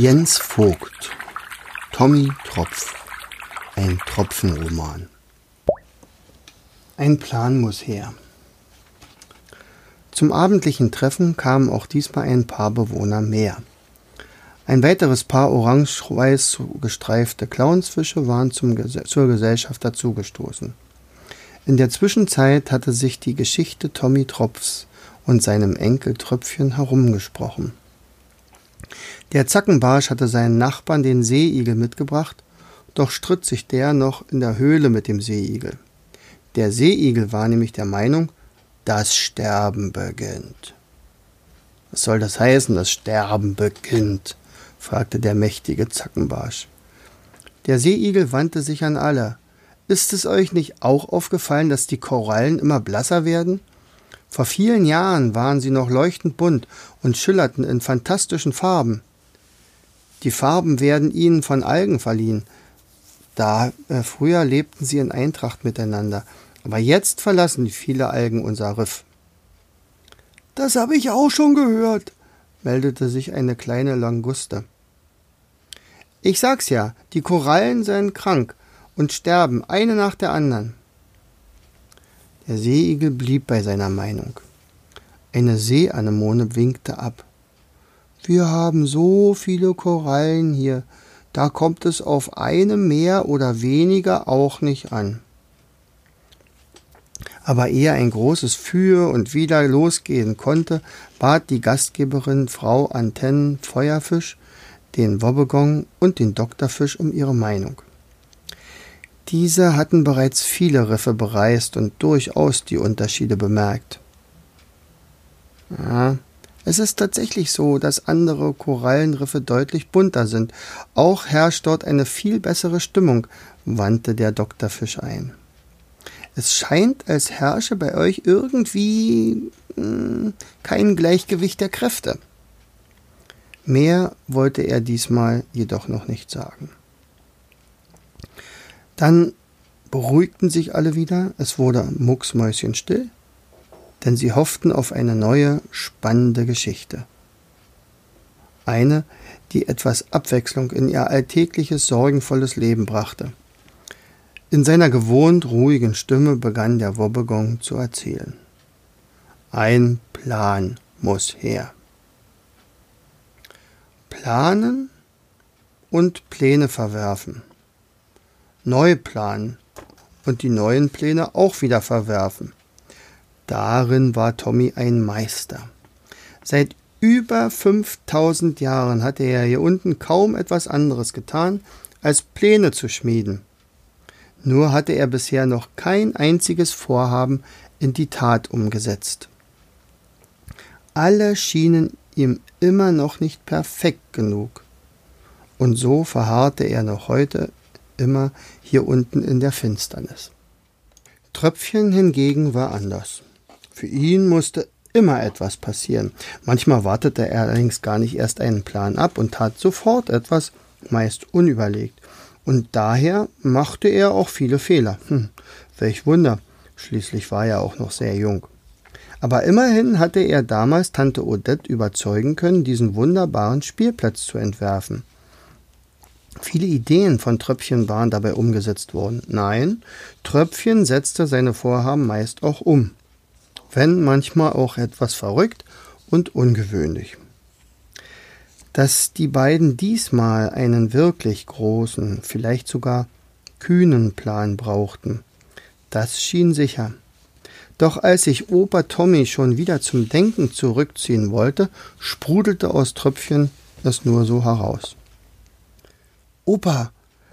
Jens Vogt Tommy Tropf Ein Tropfenroman Ein Plan muss her. Zum abendlichen Treffen kamen auch diesmal ein paar Bewohner mehr. Ein weiteres Paar orange-weiß gestreifte Clownsfische waren zum, zur Gesellschaft dazugestoßen. In der Zwischenzeit hatte sich die Geschichte Tommy Tropfs und seinem Enkel Tröpfchen herumgesprochen. Der Zackenbarsch hatte seinen Nachbarn den Seeigel mitgebracht, doch stritt sich der noch in der Höhle mit dem Seeigel. Der Seeigel war nämlich der Meinung, das Sterben beginnt. Was soll das heißen, das Sterben beginnt? fragte der mächtige Zackenbarsch. Der Seeigel wandte sich an alle. Ist es euch nicht auch aufgefallen, dass die Korallen immer blasser werden? Vor vielen Jahren waren sie noch leuchtend bunt und schillerten in fantastischen Farben. Die Farben werden ihnen von Algen verliehen. Da äh, früher lebten sie in Eintracht miteinander, aber jetzt verlassen viele Algen unser Riff. Das habe ich auch schon gehört, meldete sich eine kleine Languste. Ich sag's ja, die Korallen seien krank und sterben eine nach der anderen. Der Seeigel blieb bei seiner Meinung. Eine Seeanemone winkte ab. Wir haben so viele Korallen hier, da kommt es auf eine mehr oder weniger auch nicht an. Aber ehe ein großes Für und Wider losgehen konnte, bat die Gastgeberin Frau Antennen Feuerfisch den Wobbegong und den Doktorfisch um ihre Meinung. Diese hatten bereits viele Riffe bereist und durchaus die Unterschiede bemerkt. Ja, es ist tatsächlich so, dass andere Korallenriffe deutlich bunter sind. Auch herrscht dort eine viel bessere Stimmung, wandte der Doktorfisch ein. Es scheint, als herrsche bei euch irgendwie hm, kein Gleichgewicht der Kräfte. Mehr wollte er diesmal jedoch noch nicht sagen. Dann beruhigten sich alle wieder, es wurde mucksmäuschenstill denn sie hofften auf eine neue, spannende Geschichte. Eine, die etwas Abwechslung in ihr alltägliches, sorgenvolles Leben brachte. In seiner gewohnt ruhigen Stimme begann der Wobbegong zu erzählen. Ein Plan muss her. Planen und Pläne verwerfen. Neu planen und die neuen Pläne auch wieder verwerfen. Darin war Tommy ein Meister. Seit über 5000 Jahren hatte er hier unten kaum etwas anderes getan, als Pläne zu schmieden. Nur hatte er bisher noch kein einziges Vorhaben in die Tat umgesetzt. Alle schienen ihm immer noch nicht perfekt genug. Und so verharrte er noch heute immer hier unten in der Finsternis. Tröpfchen hingegen war anders. Für ihn musste immer etwas passieren. Manchmal wartete er allerdings gar nicht erst einen Plan ab und tat sofort etwas, meist unüberlegt. Und daher machte er auch viele Fehler. Hm, welch Wunder. Schließlich war er auch noch sehr jung. Aber immerhin hatte er damals Tante Odette überzeugen können, diesen wunderbaren Spielplatz zu entwerfen. Viele Ideen von Tröpfchen waren dabei umgesetzt worden. Nein, Tröpfchen setzte seine Vorhaben meist auch um wenn manchmal auch etwas verrückt und ungewöhnlich. Dass die beiden diesmal einen wirklich großen, vielleicht sogar kühnen Plan brauchten, das schien sicher. Doch als sich Opa Tommy schon wieder zum Denken zurückziehen wollte, sprudelte aus Tröpfchen es nur so heraus. Opa,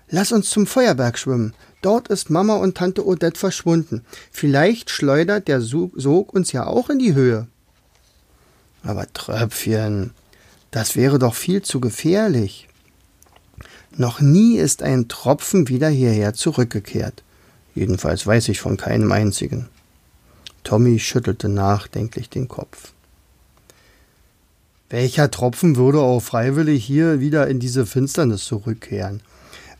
lass uns zum Feuerberg schwimmen. Dort ist Mama und Tante Odette verschwunden. Vielleicht schleudert der Sog uns ja auch in die Höhe. Aber Tröpfchen, das wäre doch viel zu gefährlich. Noch nie ist ein Tropfen wieder hierher zurückgekehrt. Jedenfalls weiß ich von keinem einzigen. Tommy schüttelte nachdenklich den Kopf. Welcher Tropfen würde auch freiwillig hier wieder in diese Finsternis zurückkehren,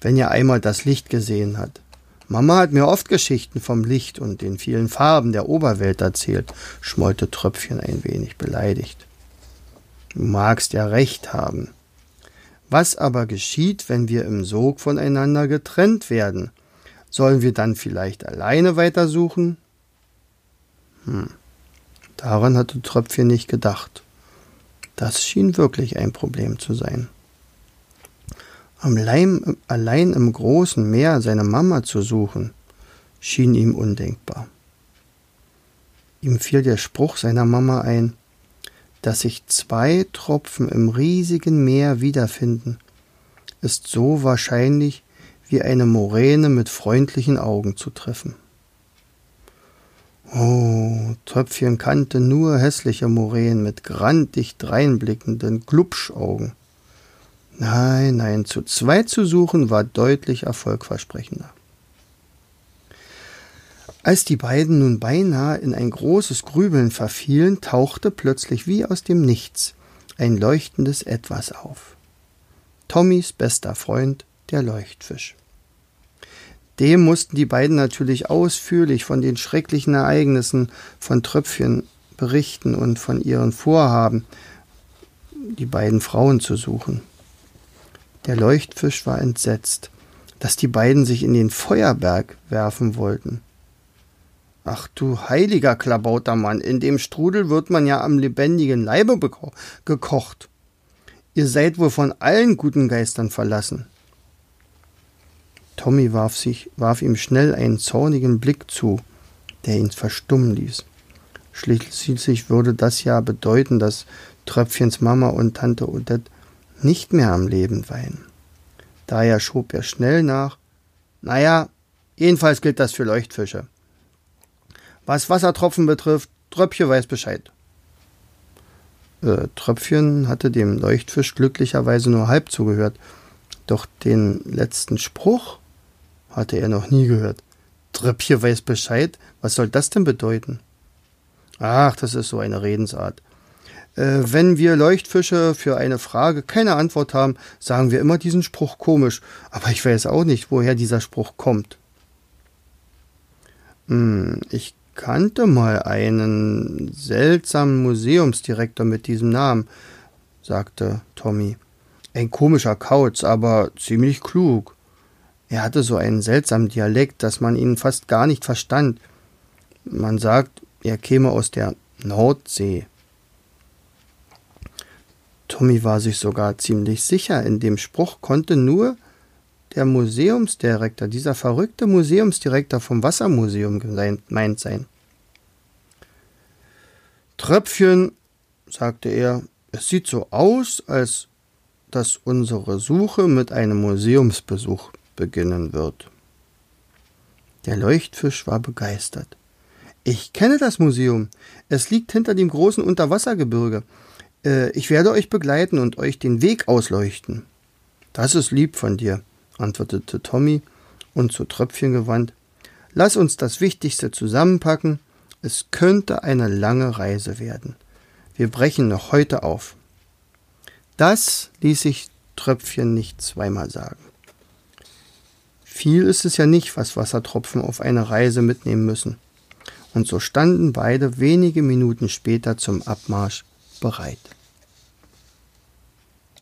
wenn er einmal das Licht gesehen hat? Mama hat mir oft Geschichten vom Licht und den vielen Farben der Oberwelt erzählt, schmollte Tröpfchen ein wenig beleidigt. Du magst ja recht haben. Was aber geschieht, wenn wir im Sog voneinander getrennt werden? Sollen wir dann vielleicht alleine weitersuchen? Hm. Daran hatte Tröpfchen nicht gedacht. Das schien wirklich ein Problem zu sein. Allein, allein im großen Meer seine Mama zu suchen, schien ihm undenkbar. Ihm fiel der Spruch seiner Mama ein, dass sich zwei Tropfen im riesigen Meer wiederfinden, ist so wahrscheinlich wie eine Moräne mit freundlichen Augen zu treffen. Oh, Tröpfchen kannte nur hässliche Moränen mit grantig dreinblickenden Glubschaugen. Nein, nein, zu zweit zu suchen war deutlich erfolgversprechender. Als die beiden nun beinahe in ein großes Grübeln verfielen, tauchte plötzlich wie aus dem Nichts ein leuchtendes Etwas auf. Tommys bester Freund, der Leuchtfisch. Dem mussten die beiden natürlich ausführlich von den schrecklichen Ereignissen von Tröpfchen berichten und von ihren Vorhaben, die beiden Frauen zu suchen. Der Leuchtfisch war entsetzt, dass die beiden sich in den Feuerberg werfen wollten. Ach du heiliger Klabautermann, in dem Strudel wird man ja am lebendigen Leibe gekocht. Ihr seid wohl von allen guten Geistern verlassen. Tommy warf, sich, warf ihm schnell einen zornigen Blick zu, der ihn verstummen ließ. Schließlich würde das ja bedeuten, dass Tröpfchens Mama und Tante Odette nicht mehr am Leben weinen. Daher schob er schnell nach. Naja, jedenfalls gilt das für Leuchtfische. Was Wassertropfen betrifft, Tröpfchen weiß Bescheid. Äh, Tröpfchen hatte dem Leuchtfisch glücklicherweise nur halb zugehört, doch den letzten Spruch hatte er noch nie gehört. Tröpfchen weiß Bescheid? Was soll das denn bedeuten? Ach, das ist so eine Redensart. Äh, wenn wir Leuchtfische für eine Frage keine Antwort haben, sagen wir immer diesen Spruch komisch, aber ich weiß auch nicht, woher dieser Spruch kommt. Hm, ich kannte mal einen seltsamen Museumsdirektor mit diesem Namen, sagte Tommy. Ein komischer Kauz, aber ziemlich klug. Er hatte so einen seltsamen Dialekt, dass man ihn fast gar nicht verstand. Man sagt, er käme aus der Nordsee. Tommy war sich sogar ziemlich sicher, in dem Spruch konnte nur der Museumsdirektor, dieser verrückte Museumsdirektor vom Wassermuseum gemeint sein. Tröpfchen, sagte er, es sieht so aus, als dass unsere Suche mit einem Museumsbesuch beginnen wird. Der Leuchtfisch war begeistert. Ich kenne das Museum. Es liegt hinter dem großen Unterwassergebirge. Äh, ich werde euch begleiten und euch den Weg ausleuchten. Das ist lieb von dir, antwortete Tommy und zu Tröpfchen gewandt. Lass uns das Wichtigste zusammenpacken. Es könnte eine lange Reise werden. Wir brechen noch heute auf. Das ließ sich Tröpfchen nicht zweimal sagen. Viel ist es ja nicht, was Wassertropfen auf eine Reise mitnehmen müssen. Und so standen beide wenige Minuten später zum Abmarsch bereit.